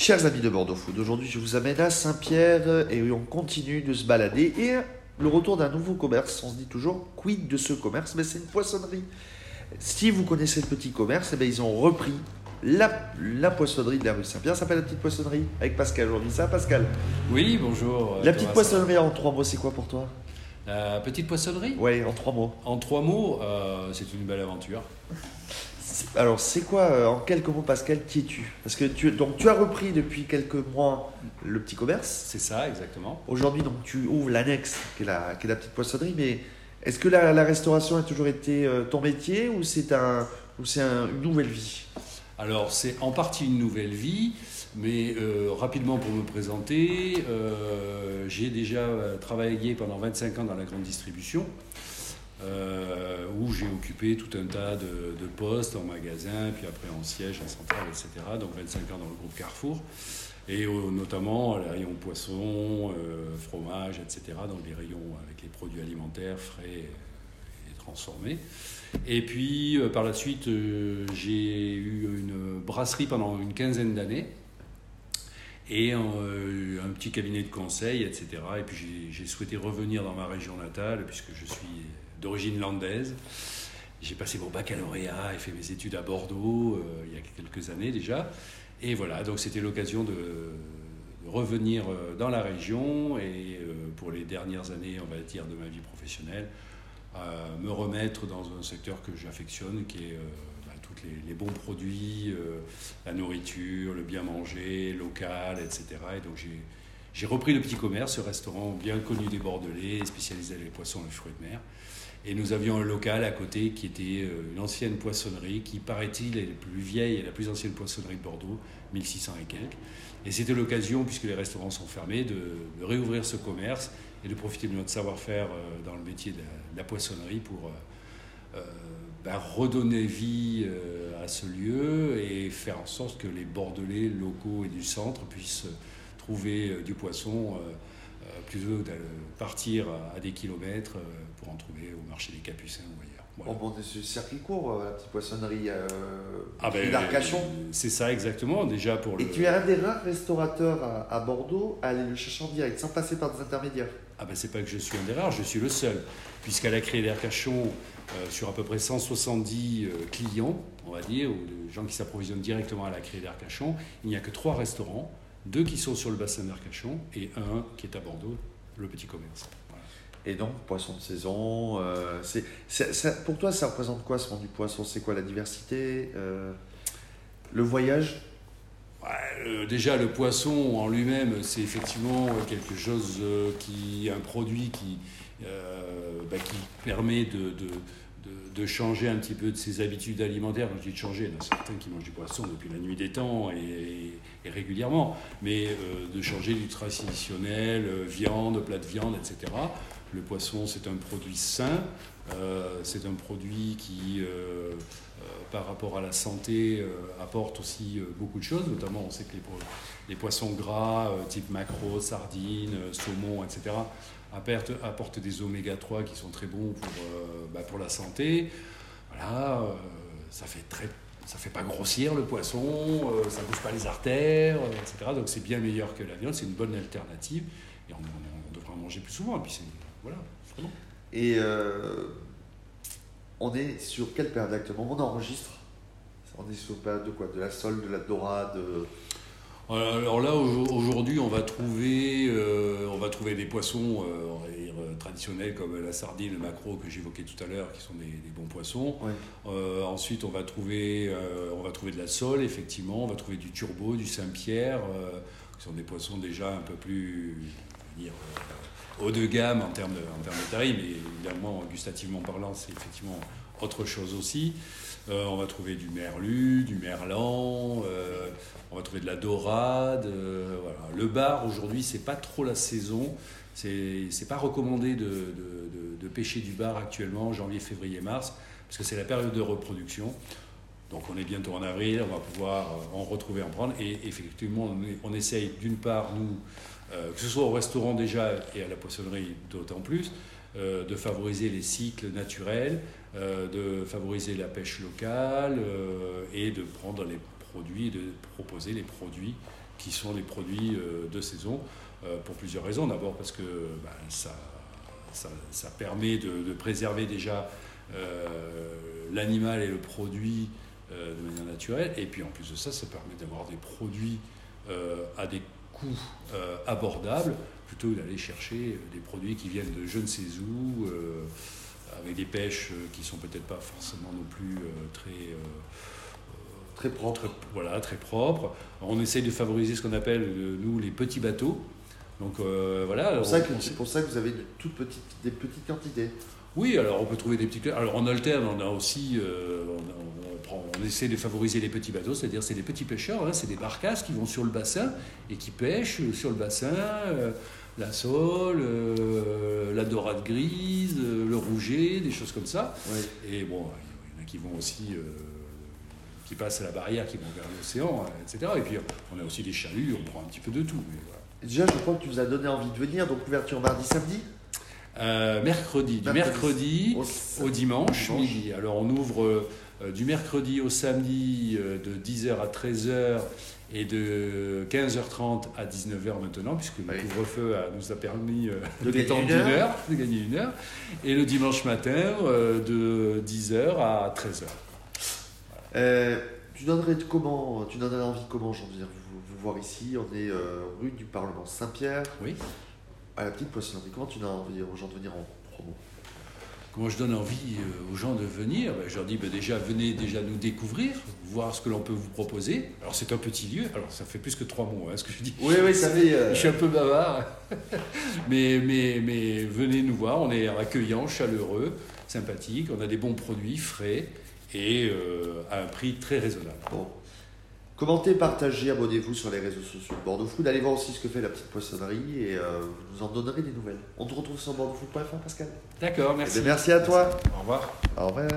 Chers amis de Bordeaux Food, aujourd'hui je vous amène à Saint-Pierre et on continue de se balader et le retour d'un nouveau commerce. On se dit toujours quid de ce commerce, mais c'est une poissonnerie. Si vous connaissez le petit commerce, eh bien, ils ont repris la, la poissonnerie de la rue Saint-Pierre. Ça s'appelle la petite poissonnerie avec Pascal aujourd'hui. Ça, Pascal Oui, bonjour. euh, La petite poissonnerie en trois mots, c'est quoi pour toi? La petite poissonnerie? Ouais, en trois mots. En trois mots, euh, c'est une belle aventure. Alors, c'est quoi, euh, en quelques mots, Pascal, qui es-tu? Parce que tu, donc, tu as repris depuis quelques mois le petit commerce. C'est ça, exactement. Aujourd'hui, donc, tu ouvres l'annexe, qui est la, qui est la petite poissonnerie, mais est-ce que la, la restauration a toujours été euh, ton métier ou c'est un, ou c'est un- une nouvelle vie? Alors, c'est en partie une nouvelle vie, mais euh, rapidement pour me présenter, euh, j'ai déjà travaillé pendant 25 ans dans la grande distribution, euh, j'ai occupé tout un tas de, postes en magasin, puis après en siège, en centrale, etc. Donc 25 ans dans le groupe Carrefour, et euh, notamment les rayons poisson, euh, fromage, etc. Donc les rayons avec les produits alimentaires frais et transformés. Et puis euh, par la suite, euh, j'ai eu une brasserie pendant une quinzaine d'années et euh, un petit cabinet de conseil, etc. Et puis j'ai- souhaité revenir dans ma région natale puisque je suis d'origine landaise. J'ai passé mon baccalauréat et fait mes études à Bordeaux euh, il y a quelques années déjà. Et voilà, donc c'était l'occasion de, revenir euh, dans la région et pour les dernières années, on va dire, de ma vie professionnelle, me remettre dans un secteur que j'affectionne, qui est les, bons produits, euh, la nourriture, le bien manger, local, etc. Et donc j'ai, repris le petit commerce, ce restaurant bien connu des Bordelais, spécialisé dans les poissons et les fruits de mer. Et nous avions un local à côté qui était euh, une ancienne poissonnerie, qui paraît-il est la plus vieille et la plus ancienne poissonnerie de Bordeaux, 1600 et quelques. Et c'était l'occasion, puisque les restaurants sont fermés, de, réouvrir ce commerce et de profiter de notre savoir-faire euh, dans le métier de la, poissonnerie pour ben, redonner vie euh, à ce lieu et faire en sorte que les Bordelais locaux et du centre puissent trouver euh, du poisson euh, euh, plutôt que de partir à, des kilomètres euh, pour en trouver au marché des Capucins ou ailleurs. Voilà. Bon, bon, c'est circuit court, euh, la petite poissonnerie euh, Ah ben, d'Arcachon. C'est ça exactement, déjà pour le... Et tu es un des rares restaurateurs à, à Bordeaux à aller le chercher en direct, sans passer par des intermédiaires. Ah ben c'est pas que je suis un des rares, je suis le seul. Puisqu'à la Créée d'Arcachon, euh, sur à peu près 170 euh, clients, on va dire, ou de gens qui s'approvisionnent directement à la Créée d'Arcachon, il n'y a que trois restaurants, deux qui sont sur le bassin d'Arcachon et un qui est à Bordeaux, le petit commerce. Et donc, poisson de saison, euh, ça- pour toi, ça représente quoi ce monde du poisson? C'est quoi la diversité euh, Le voyage? Déjà, le poisson en lui-même, c'est effectivement quelque chose euh, qui, un produit qui, euh, bah, permet de, changer un petit peu de ses habitudes alimentaires. Quand je dis de changer, il y en a certains qui mangent du poisson depuis la nuit des temps et, régulièrement, mais euh, de changer du traditionnel, euh, viande, plat de viande, etc. Le poisson, c'est un produit sain, euh, c'est un produit qui, euh, euh, par rapport à la santé, apporte aussi beaucoup de choses. Notamment, on sait que les, po- les poissons gras, type maquereau, sardines, saumon, etc., apportent, des oméga 3 qui sont très bons pour, bah, la santé. Voilà, ça fait très ça fait pas grossir le poisson, euh, ça bouge pas les artères, etc. Donc c'est bien meilleur que la viande, c'est une bonne alternative et on, on- on devrait en manger plus souvent. Et puis c'est voilà, bon. Et euh, on est sur quelle période actuellement? On enregistre? On est sur une période de quoi? De la sole, de la dorade euh, Alors là, au- aujourd'hui, on va trouver, euh, on va trouver des poissons euh, traditionnels comme la sardine, le maquereau que j'évoquais tout à l'heure, qui sont des, des bons poissons. ouais. Euh, ensuite, on va trouver, on va trouver de la sole, effectivement. On va trouver du turbo, du Saint-Pierre, qui sont des poissons déjà un peu plus, euh, haut de gamme en termes de, en termes de taille, mais évidemment, gustativement parlant, c'est effectivement autre chose aussi. Euh, on va trouver du merlu, du merlan, euh, on va trouver de la dorade. Le bar, aujourd'hui, c'est pas trop la saison. C'est pas recommandé de, de- pêcher du bar actuellement, janvier, février, mars, parce que c'est la période de reproduction. Donc on est bientôt en avril, on va pouvoir en retrouver, en prendre. Et effectivement, on, on essaye d'une part, nous, euh, que ce soit au restaurant déjà et à la poissonnerie d'autant plus, euh, de favoriser les cycles naturels, euh, de favoriser la pêche locale et de prendre les produits, de proposer les produits qui sont les produits de saison, pour plusieurs raisons. D'abord parce que ben, ça, permet de, préserver déjà l'animal et le produit de manière naturelle, et puis en plus de ça, ça permet d'avoir des produits à des coûts abordables plutôt d'aller chercher des produits qui viennent de je ne sais où, euh, avec des pêches euh, qui sont peut-être pas forcément non plus euh, très très propres. voilà, très propres. On essaye de favoriser ce qu'on appelle nous les petits bateaux. Donc voilà. C'est pour, ça que vous avez toutes petites, des petites quantités. Oui, alors on peut trouver des petits. Alors en alterne, on a aussi, on, essaie de favoriser les petits bateaux, c'est-à-dire c'est des petits pêcheurs, hein, c'est des barcasses qui vont sur le bassin et qui pêchent sur le bassin la sole, euh, la dorade grise, euh, le rouget, des choses comme ça. Et bon, il y en a qui vont aussi, euh, qui passent à la barrière, qui vont vers l'océan, etc. Et puis on a aussi des chaluts, on prend un petit peu de tout. Déjà, je crois que tu nous as donné envie de venir, donc ouverture mardi, samedi? Mercredi, du mercredi, au, dimanche, midi. Alors on ouvre du mercredi au samedi de 10h à 13h et de 15h30 à 19h maintenant, puisque le couvre-feu nous a permis euh, de, détendre une heure, de gagner une heure, et le dimanche matin euh, de 10h à 13h. Euh, tu donnerais comment, tu donnerais envie comment, j'en veux vous, vous, voir ici, on est rue du Parlement Saint-Pierre, oui. à la petite poissonnerie. Comment tu donnes envie aux gens de venir en promo Comment je donne envie euh, aux gens de venir? Ben, Je leur dis ben, déjà, venez déjà nous découvrir, voir ce que l'on peut vous proposer. Alors c'est un petit lieu, alors ça fait plus que trois mois hein, ce que je dis. Oui, oui, ça fait... Euh, je suis un peu bavard. mais, mais, mais venez nous voir, on est accueillant, chaleureux, sympathique, on a des bons produits frais et euh, à un prix très raisonnable. Bon. Commentez, partagez, abonnez-vous sur les réseaux sociaux de Bordeaux Food. Allez voir aussi ce que fait la petite poissonnerie et euh, vous nous en donnerez des nouvelles. On te retrouve sur bordeauxfood.fr, Pascal. D'accord, merci. Eh merci à toi. Au revoir. Au revoir.